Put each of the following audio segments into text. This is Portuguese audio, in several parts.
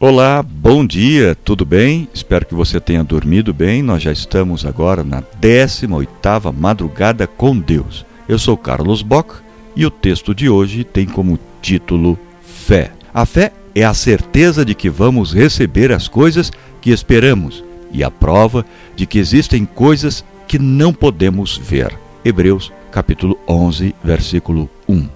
Olá, bom dia, tudo bem? Espero que você tenha dormido bem. Nós já estamos agora na 18ª madrugada com Deus. Eu sou Carlos Bock e o texto de hoje tem como título Fé. A fé é a certeza de que vamos receber as coisas que esperamos e a prova de que existem coisas que não podemos ver. Hebreus capítulo 11, versículo 1.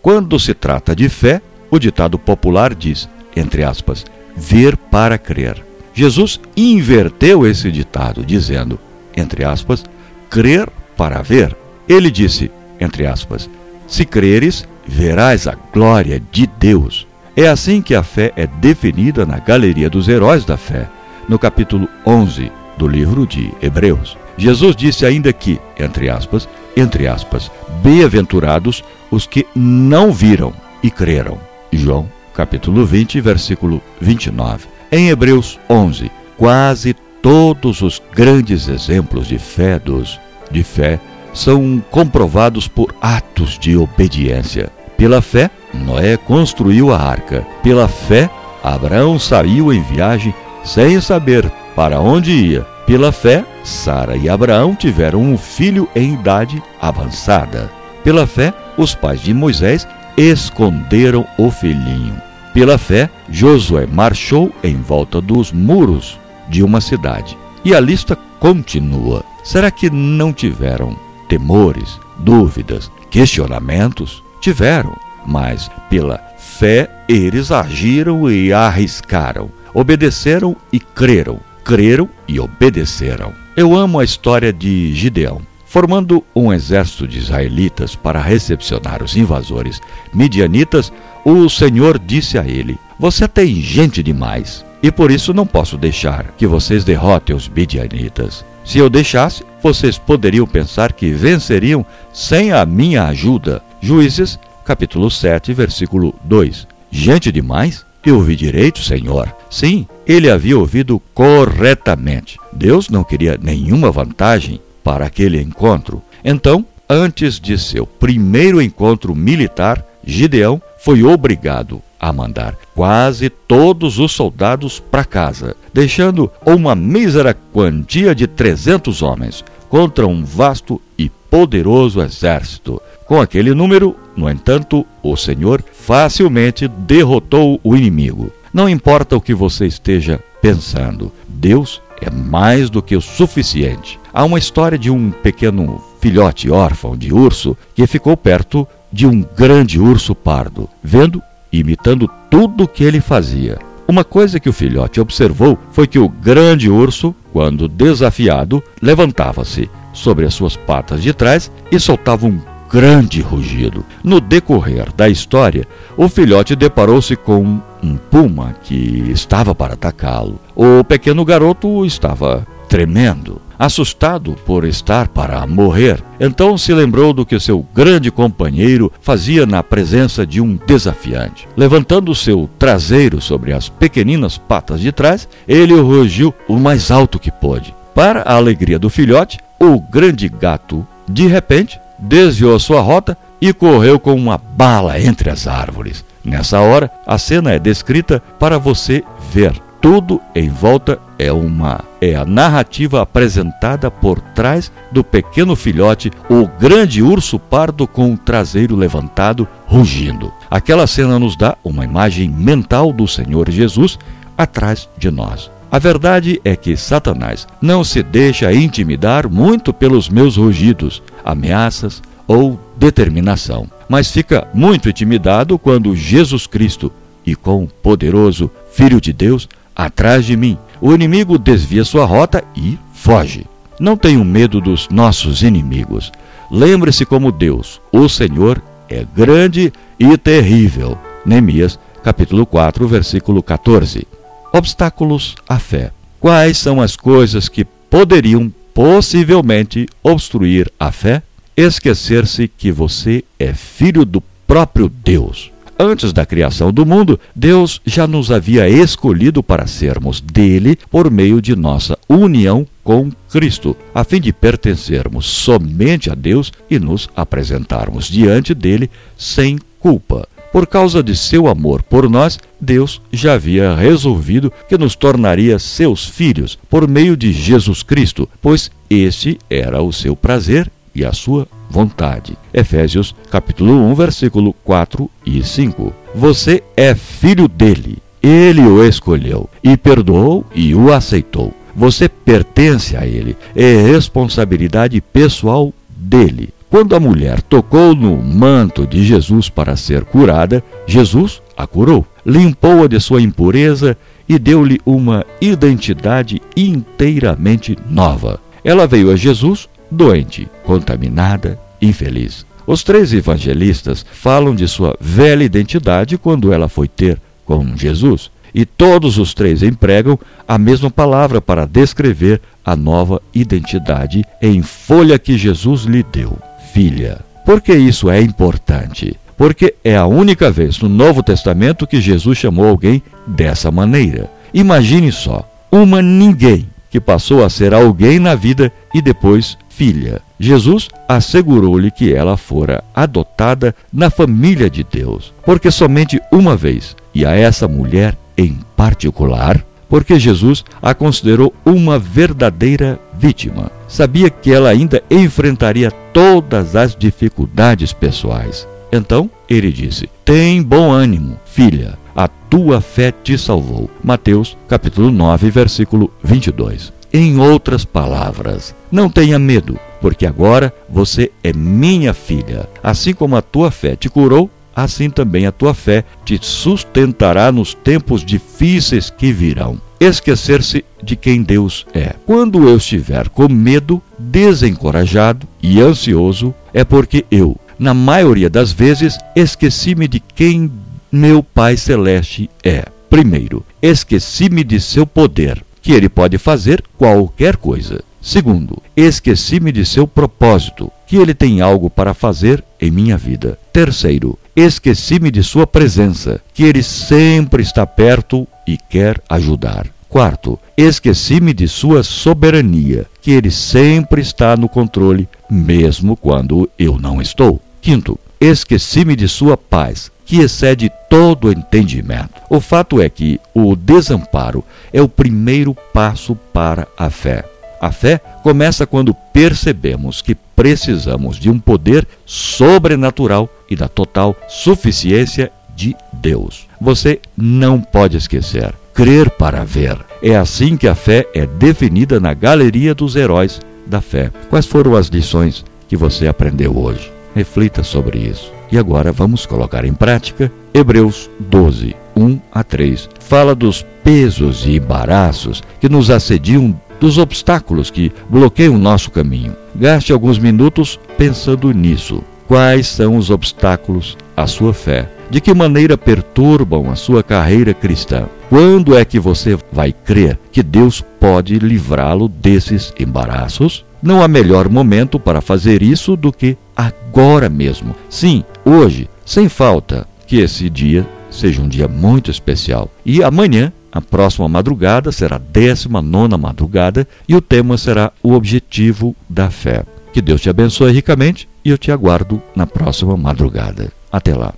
Quando se trata de fé, o ditado popular diz, entre aspas, ver para crer. Jesus inverteu esse ditado, dizendo, entre aspas, crer para ver. Ele disse, entre aspas, se creres, verás a glória de Deus. É assim que a fé é definida na Galeria dos Heróis da Fé, no capítulo 11 do livro de Hebreus. Jesus disse ainda que, entre aspas, entre aspas, bem-aventurados os que não viram e creram. João, capítulo 20, versículo 29. Em Hebreus 11, quase todos os grandes exemplos de fé dos de fé são comprovados por atos de obediência. Pela fé, Noé construiu a arca. Pela fé, Abraão saiu em viagem sem saber para onde ia. Pela fé, Sara e Abraão tiveram um filho em idade avançada. Pela fé, os pais de Moisés esconderam o filhinho. Pela fé, Josué marchou em volta dos muros de uma cidade. E a lista continua. Será que não tiveram temores, dúvidas, questionamentos? Tiveram, mas pela fé eles agiram e arriscaram, obedeceram e creram creram e obedeceram. Eu amo a história de Gideão. Formando um exército de israelitas para recepcionar os invasores midianitas, o Senhor disse a ele: Você tem gente demais, e por isso não posso deixar que vocês derrotem os midianitas. Se eu deixasse, vocês poderiam pensar que venceriam sem a minha ajuda. Juízes, capítulo 7, versículo 2. Gente demais? Eu ouvi direito, Senhor. Sim, ele havia ouvido corretamente. Deus não queria nenhuma vantagem para aquele encontro. Então, antes de seu primeiro encontro militar, Gideão foi obrigado a mandar quase todos os soldados para casa, deixando uma mísera quantia de 300 homens contra um vasto e poderoso exército. Com aquele número, no entanto, o Senhor facilmente derrotou o inimigo. Não importa o que você esteja pensando, Deus é mais do que o suficiente. Há uma história de um pequeno filhote órfão de urso que ficou perto de um grande urso pardo, vendo e imitando tudo o que ele fazia. Uma coisa que o filhote observou foi que o grande urso, quando desafiado, levantava-se sobre as suas patas de trás e soltava um grande rugido. No decorrer da história, o filhote deparou-se com um puma que estava para atacá-lo. O pequeno garoto estava tremendo, assustado por estar para morrer. Então se lembrou do que seu grande companheiro fazia na presença de um desafiante. Levantando seu traseiro sobre as pequeninas patas de trás, ele rugiu o mais alto que pôde. Para a alegria do filhote, o grande gato, de repente, desviou sua rota e correu com uma bala entre as árvores. Nessa hora, a cena é descrita para você ver. Tudo em volta é uma é a narrativa apresentada por trás do pequeno filhote, o grande urso pardo com o traseiro levantado, rugindo. Aquela cena nos dá uma imagem mental do Senhor Jesus atrás de nós. A verdade é que Satanás não se deixa intimidar muito pelos meus rugidos, ameaças ou determinação, mas fica muito intimidado quando Jesus Cristo e com o poderoso Filho de Deus atrás de mim, o inimigo desvia sua rota e foge. Não tenho medo dos nossos inimigos. Lembre-se como Deus, o Senhor, é grande e terrível. Neemias, capítulo 4, versículo 14. Obstáculos à fé. Quais são as coisas que poderiam possivelmente obstruir a fé? Esquecer-se que você é filho do próprio Deus. Antes da criação do mundo, Deus já nos havia escolhido para sermos dele por meio de nossa união com Cristo, a fim de pertencermos somente a Deus e nos apresentarmos diante dele sem culpa. Por causa de seu amor por nós, Deus já havia resolvido que nos tornaria seus filhos por meio de Jesus Cristo, pois este era o seu prazer e a sua vontade. Efésios capítulo 1, versículo 4 e 5. Você é filho dele. Ele o escolheu e perdoou e o aceitou. Você pertence a ele. É responsabilidade pessoal dele. Quando a mulher tocou no manto de Jesus para ser curada, Jesus a curou, limpou-a de sua impureza e deu-lhe uma identidade inteiramente nova. Ela veio a Jesus doente, contaminada, infeliz. Os três evangelistas falam de sua velha identidade quando ela foi ter com Jesus, e todos os três empregam a mesma palavra para descrever a nova identidade em folha que Jesus lhe deu: filha. Por que isso é importante? Porque é a única vez no Novo Testamento que Jesus chamou alguém dessa maneira. Imagine só, uma ninguém que passou a ser alguém na vida e depois filha. Jesus assegurou-lhe que ela fora adotada na família de Deus, porque somente uma vez, e a essa mulher em particular, porque Jesus a considerou uma verdadeira vítima. Sabia que ela ainda enfrentaria todas as dificuldades pessoais. Então ele disse: Tem bom ânimo, filha, a tua fé te salvou. Mateus, capítulo 9, versículo 22. Em outras palavras, não tenha medo, porque agora você é minha filha. Assim como a tua fé te curou, assim também a tua fé te sustentará nos tempos difíceis que virão. Esquecer-se de quem Deus é. Quando eu estiver com medo, desencorajado e ansioso, é porque eu, na maioria das vezes, esqueci-me de quem meu Pai Celeste é. Primeiro, esqueci-me de seu poder, que ele pode fazer qualquer coisa. Segundo, esqueci-me de seu propósito, que ele tem algo para fazer em minha vida. Terceiro, esqueci-me de sua presença, que ele sempre está perto e quer ajudar. Quarto, esqueci-me de sua soberania, que ele sempre está no controle, mesmo quando eu não estou. Quinto, esqueci-me de sua paz, que excede todo entendimento. O fato é que o desamparo é o primeiro passo para a fé. A fé começa quando percebemos que precisamos de um poder sobrenatural e da total suficiência de Deus. Você não pode esquecer. Crer para ver. É assim que a fé é definida na galeria dos heróis da fé. Quais foram as lições que você aprendeu hoje? Reflita sobre isso. E agora vamos colocar em prática Hebreus 12, 1 a 3. Fala dos pesos e embaraços que nos assediam dos obstáculos que bloqueiam o nosso caminho. Gaste alguns minutos pensando nisso. Quais são os obstáculos à sua fé? De que maneira perturbam a sua carreira cristã? Quando é que você vai crer que Deus pode livrá-lo desses embaraços? Não há melhor momento para fazer isso do que agora mesmo. Sim, hoje, sem falta, que esse dia seja um dia muito especial. E amanhã a próxima madrugada será a 19 madrugada e o tema será o objetivo da fé. Que Deus te abençoe ricamente e eu te aguardo na próxima madrugada. Até lá.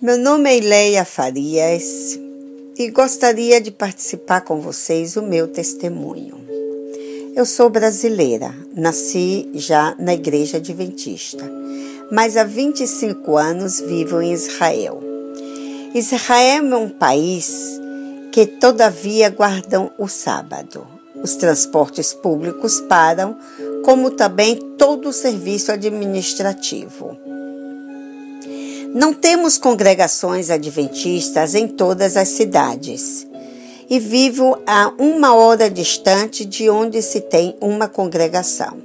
Meu nome é Ileia Farias e gostaria de participar com vocês o meu testemunho. Eu sou brasileira, nasci já na Igreja Adventista, mas há 25 anos vivo em Israel. Israel é um país que todavia guardam o sábado. Os transportes públicos param, como também todo o serviço administrativo. Não temos congregações adventistas em todas as cidades e vivo a uma hora distante de onde se tem uma congregação.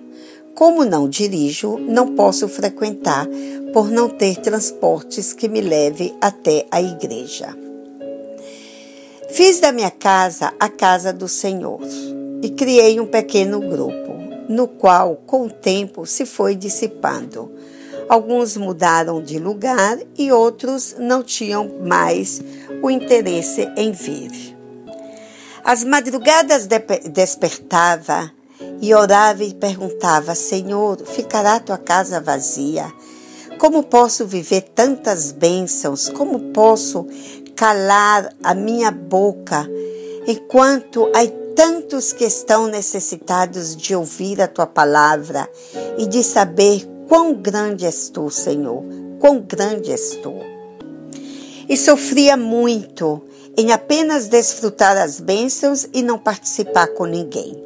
Como não dirijo, não posso frequentar por não ter transportes que me leve até a igreja. Fiz da minha casa a casa do Senhor e criei um pequeno grupo, no qual, com o tempo, se foi dissipando. Alguns mudaram de lugar e outros não tinham mais o interesse em vir. As madrugadas despertava e orava e perguntava: Senhor, ficará tua casa vazia? como posso viver tantas bênçãos? Como posso calar a minha boca enquanto há tantos que estão necessitados de ouvir a tua palavra e de saber quão grande és tu, Senhor, quão grande és tu. E sofria muito em apenas desfrutar as bênçãos e não participar com ninguém.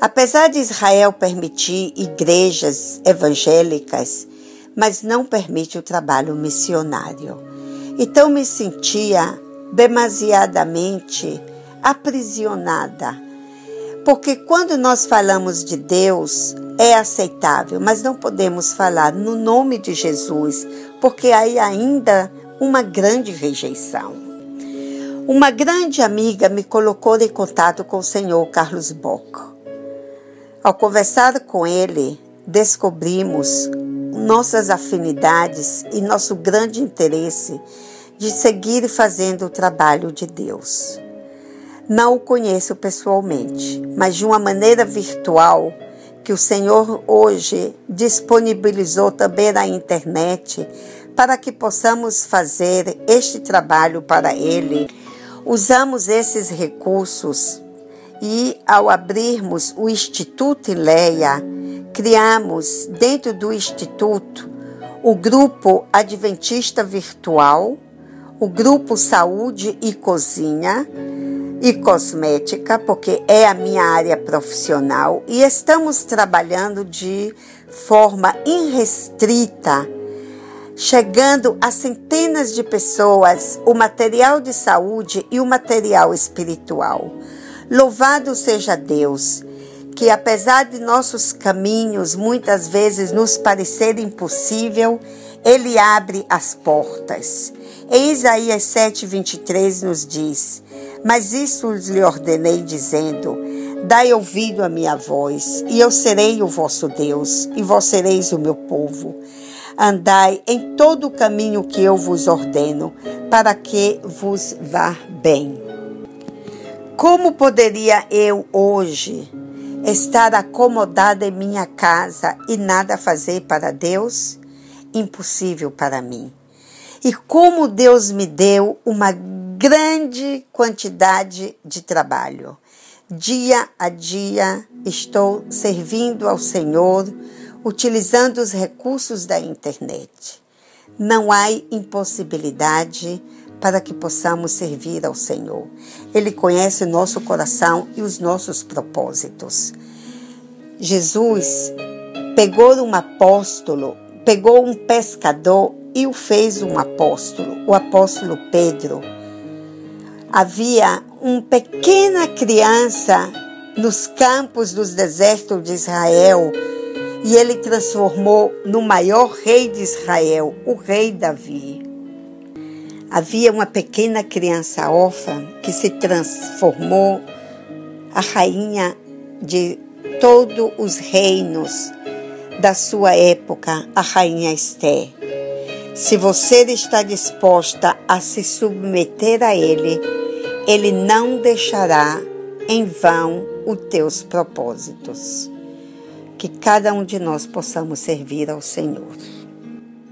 Apesar de Israel permitir igrejas evangélicas, mas não permite o trabalho missionário. Então me sentia demasiadamente aprisionada. Porque quando nós falamos de Deus, é aceitável, mas não podemos falar no nome de Jesus, porque aí ainda uma grande rejeição. Uma grande amiga me colocou em contato com o senhor Carlos Bock. Ao conversar com ele, descobrimos nossas afinidades e nosso grande interesse de seguir fazendo o trabalho de Deus. Não o conheço pessoalmente, mas de uma maneira virtual que o Senhor hoje disponibilizou também na internet para que possamos fazer este trabalho para Ele. Usamos esses recursos e, ao abrirmos o Instituto Ileia, criamos dentro do Instituto o Grupo Adventista Virtual, o Grupo Saúde e Cozinha e Cosmética, porque é a minha área profissional, e estamos trabalhando de forma irrestrita chegando a centenas de pessoas o material de saúde e o material espiritual. Louvado seja Deus, que apesar de nossos caminhos muitas vezes nos parecer impossível, Ele abre as portas. Em Isaías 7,23 nos diz: Mas isso lhe ordenei, dizendo: Dai ouvido à minha voz, e eu serei o vosso Deus, e vós sereis o meu povo. Andai em todo o caminho que eu vos ordeno, para que vos vá bem. Como poderia eu hoje estar acomodada em minha casa e nada fazer para Deus? Impossível para mim. E como Deus me deu uma grande quantidade de trabalho. Dia a dia estou servindo ao Senhor, utilizando os recursos da internet. Não há impossibilidade para que possamos servir ao Senhor. Ele conhece nosso coração e os nossos propósitos. Jesus pegou um apóstolo, pegou um pescador e o fez um apóstolo, o apóstolo Pedro. Havia uma pequena criança nos campos dos desertos de Israel e ele transformou no maior rei de Israel, o rei Davi. Havia uma pequena criança órfã que se transformou a rainha de todos os reinos da sua época, a rainha Esther. Se você está disposta a se submeter a ele, ele não deixará em vão os teus propósitos. Que cada um de nós possamos servir ao Senhor.